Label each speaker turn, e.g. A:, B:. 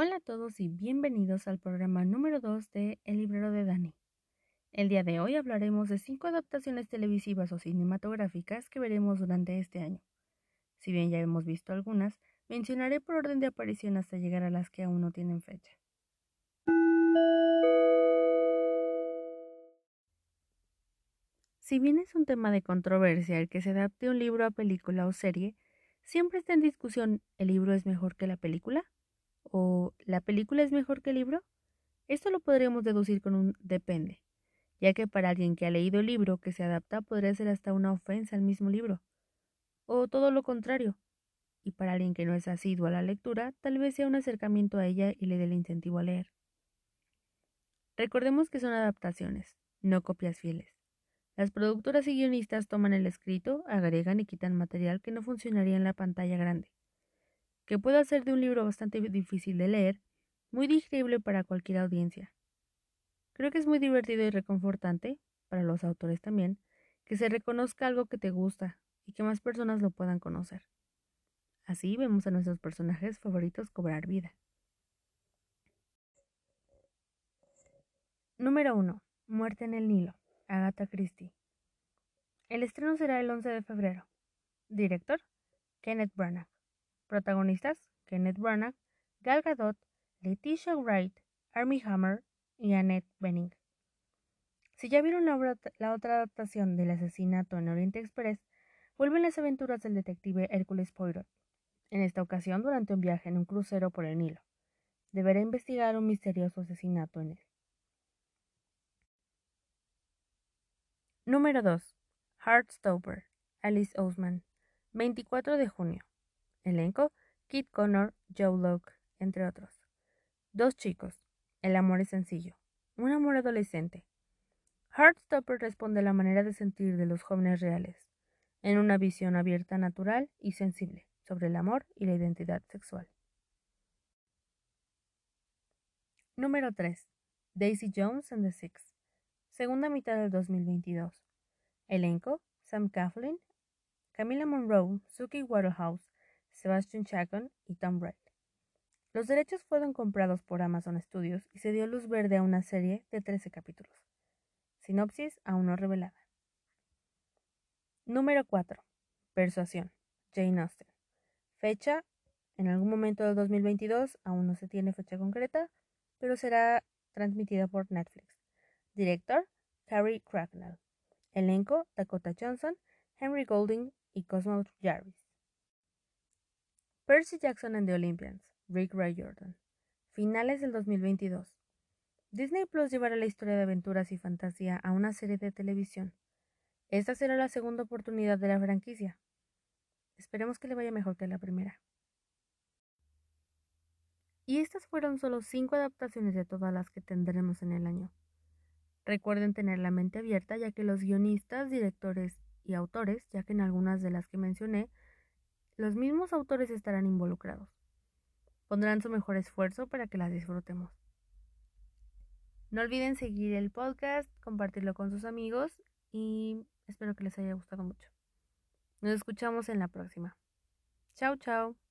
A: Hola a todos y bienvenidos al programa número 2 de El librero de Dani. El día de hoy hablaremos de cinco adaptaciones televisivas o cinematográficas que veremos durante este año. Si bien ya hemos visto algunas, mencionaré por orden de aparición hasta llegar a las que aún no tienen fecha. Si bien es un tema de controversia el que se adapte un libro a película o serie, siempre está en discusión ¿el libro es mejor que la película? ¿O la película es mejor que el libro? Esto lo podríamos deducir con un depende, ya que para alguien que ha leído el libro que se adapta podría ser hasta una ofensa al mismo libro, o todo lo contrario, y para alguien que no es asiduo a la lectura, tal vez sea un acercamiento a ella y le dé el incentivo a leer. Recordemos que son adaptaciones, no copias fieles. Las productoras y guionistas toman el escrito, agregan y quitan material que no funcionaría en la pantalla grande que puede hacer de un libro bastante difícil de leer muy digerible para cualquier audiencia. Creo que es muy divertido y reconfortante, para los autores también, que se reconozca algo que te gusta y que más personas lo puedan conocer. Así vemos a nuestros personajes favoritos cobrar vida. Número 1. Muerte en el Nilo. Agatha Christie. El estreno será el 11 de febrero. Director. Kenneth Branagh. Protagonistas: Kenneth Branagh, Gal Gadot, Letitia Wright, Armie Hammer y Annette Bening. Si ya vieron la, otra adaptación del asesinato en Oriente Express, vuelven las aventuras del detective Hércules Poirot, en esta ocasión durante un viaje en un crucero por el Nilo. Deberá investigar un misterioso asesinato en él. Número 2. Heartstopper, Alice Oseman, 24 de junio. Elenco: Kit Connor, Joe Locke, entre otros. Dos chicos. El amor es sencillo. Un amor adolescente. Heartstopper responde a la manera de sentir de los jóvenes reales, en una visión abierta, natural y sensible sobre el amor y la identidad sexual. Número 3. Daisy Jones and the Six. Segunda mitad del 2022. Elenco: Sam Coughlin, Camila Monroe, Suki Waterhouse, Sebastian Chacon y Tom Wright. Los derechos fueron comprados por Amazon Studios y se dio luz verde a una serie de 13 capítulos. Sinopsis aún no revelada. Número 4. Persuasión. Jane Austen. Fecha. En algún momento del 2022, aún no se tiene fecha concreta, pero será transmitida por Netflix. Director. Carrie Cracknell. Elenco. Dakota Johnson, Henry Golding y Cosmo Jarvis. Percy Jackson and the Olympians, Rick Ray Jordan. Finales del 2022. Disney Plus llevará la historia de aventuras y fantasía a una serie de televisión. Esta será la segunda oportunidad de la franquicia. Esperemos que le vaya mejor que la primera. Y estas fueron solo cinco adaptaciones de todas las que tendremos en el año. Recuerden tener la mente abierta ya que los guionistas, directores y autores, ya que en algunas de las que mencioné, los mismos autores estarán involucrados. Pondrán su mejor esfuerzo para que las disfrutemos. No olviden seguir el podcast, compartirlo con sus amigos y espero que les haya gustado mucho. Nos escuchamos en la próxima. Chao, chao.